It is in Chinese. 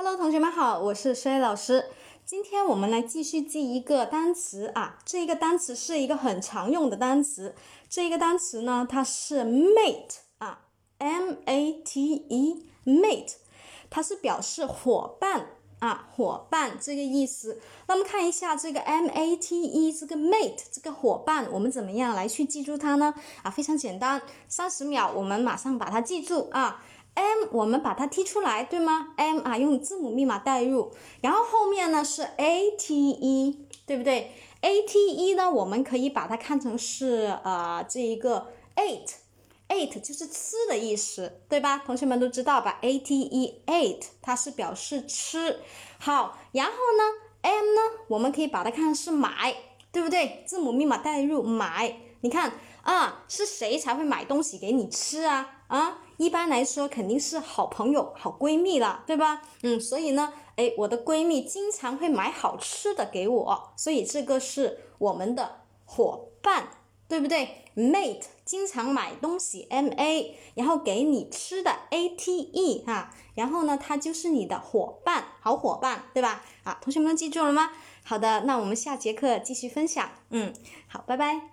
Hello，同学们好，我是薛老师。今天我们来继续记一个单词啊，这一个单词是一个很常用的单词。这一个单词呢，它是 mate 啊，M A T E，mate，它是表示伙伴啊，伙伴这个意思。那么看一下这个 M A T E 这个 mate 这个伙伴，我们怎么样来去记住它呢？啊，非常简单，三十秒，我们马上把它记住啊。M 我们把它踢出来，对吗？M 啊，用字母密码代入，然后后面呢是 A T E，对不对？A T E 呢，我们可以把它看成是呃这一个 eight，eight 就是吃的意思，对吧？同学们都知道吧？A T E eight 它是表示吃。好，然后呢 M 呢，我们可以把它看成是买，对不对？字母密码代入买，你看啊，是谁才会买东西给你吃啊？啊？一般来说肯定是好朋友、好闺蜜了，对吧？嗯，所以呢，哎，我的闺蜜经常会买好吃的给我，所以这个是我们的伙伴，对不对？Mate 经常买东西，M A，然后给你吃的 A T E 哈，然后呢，他就是你的伙伴，好伙伴，对吧？啊，同学们记住了吗？好的，那我们下节课继续分享。嗯，好，拜拜。